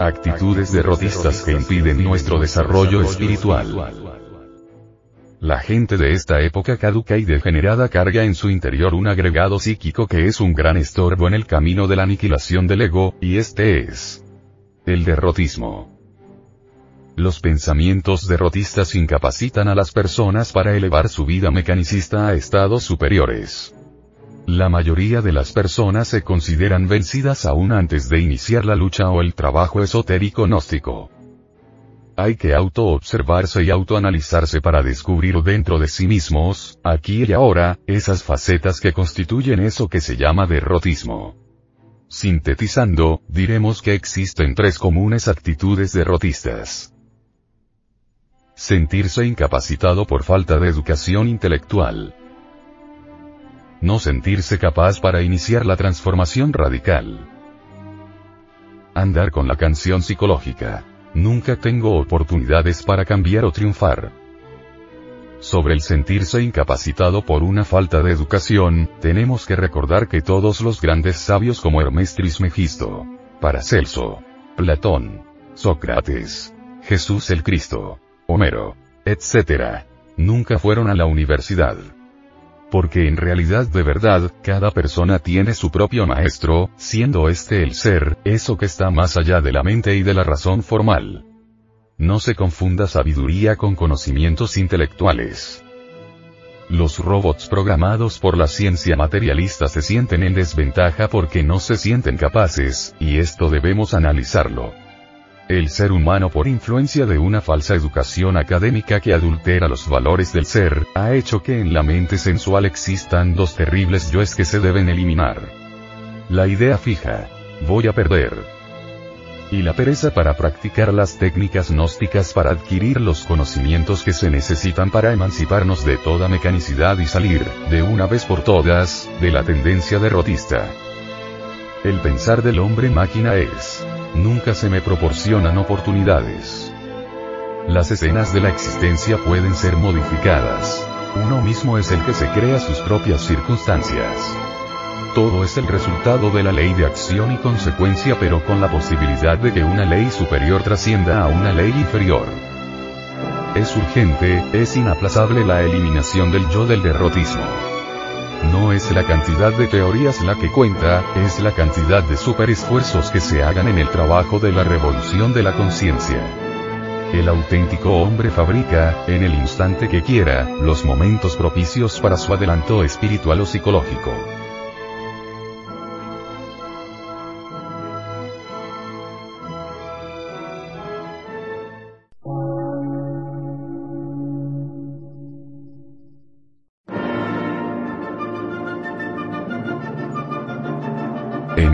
Actitudes derrotistas que impiden nuestro desarrollo espiritual. La gente de esta época caduca y degenerada carga en su interior un agregado psíquico que es un gran estorbo en el camino de la aniquilación del ego, y este es el derrotismo. Los pensamientos derrotistas incapacitan a las personas para elevar su vida mecanicista a estados superiores. La mayoría de las personas se consideran vencidas aún antes de iniciar la lucha o el trabajo esotérico gnóstico. Hay que auto-observarse y autoanalizarse para descubrir dentro de sí mismos, aquí y ahora, esas facetas que constituyen eso que se llama derrotismo. Sintetizando, diremos que existen tres comunes actitudes derrotistas. Sentirse incapacitado por falta de educación intelectual no sentirse capaz para iniciar la transformación radical. Andar con la canción psicológica. Nunca tengo oportunidades para cambiar o triunfar. Sobre el sentirse incapacitado por una falta de educación, tenemos que recordar que todos los grandes sabios como Hermes Trismegisto, Paracelso, Platón, Sócrates, Jesús el Cristo, Homero, etc., nunca fueron a la universidad porque en realidad de verdad, cada persona tiene su propio maestro, siendo este el ser, eso que está más allá de la mente y de la razón formal. No se confunda sabiduría con conocimientos intelectuales. Los robots programados por la ciencia materialista se sienten en desventaja porque no se sienten capaces, y esto debemos analizarlo. El ser humano por influencia de una falsa educación académica que adultera los valores del ser, ha hecho que en la mente sensual existan dos terribles yoes que se deben eliminar. La idea fija. Voy a perder. Y la pereza para practicar las técnicas gnósticas para adquirir los conocimientos que se necesitan para emanciparnos de toda mecanicidad y salir, de una vez por todas, de la tendencia derrotista. El pensar del hombre máquina es Nunca se me proporcionan oportunidades. Las escenas de la existencia pueden ser modificadas. Uno mismo es el que se crea sus propias circunstancias. Todo es el resultado de la ley de acción y consecuencia pero con la posibilidad de que una ley superior trascienda a una ley inferior. Es urgente, es inaplazable la eliminación del yo del derrotismo. No es la cantidad de teorías la que cuenta, es la cantidad de superesfuerzos que se hagan en el trabajo de la revolución de la conciencia. El auténtico hombre fabrica, en el instante que quiera, los momentos propicios para su adelanto espiritual o psicológico.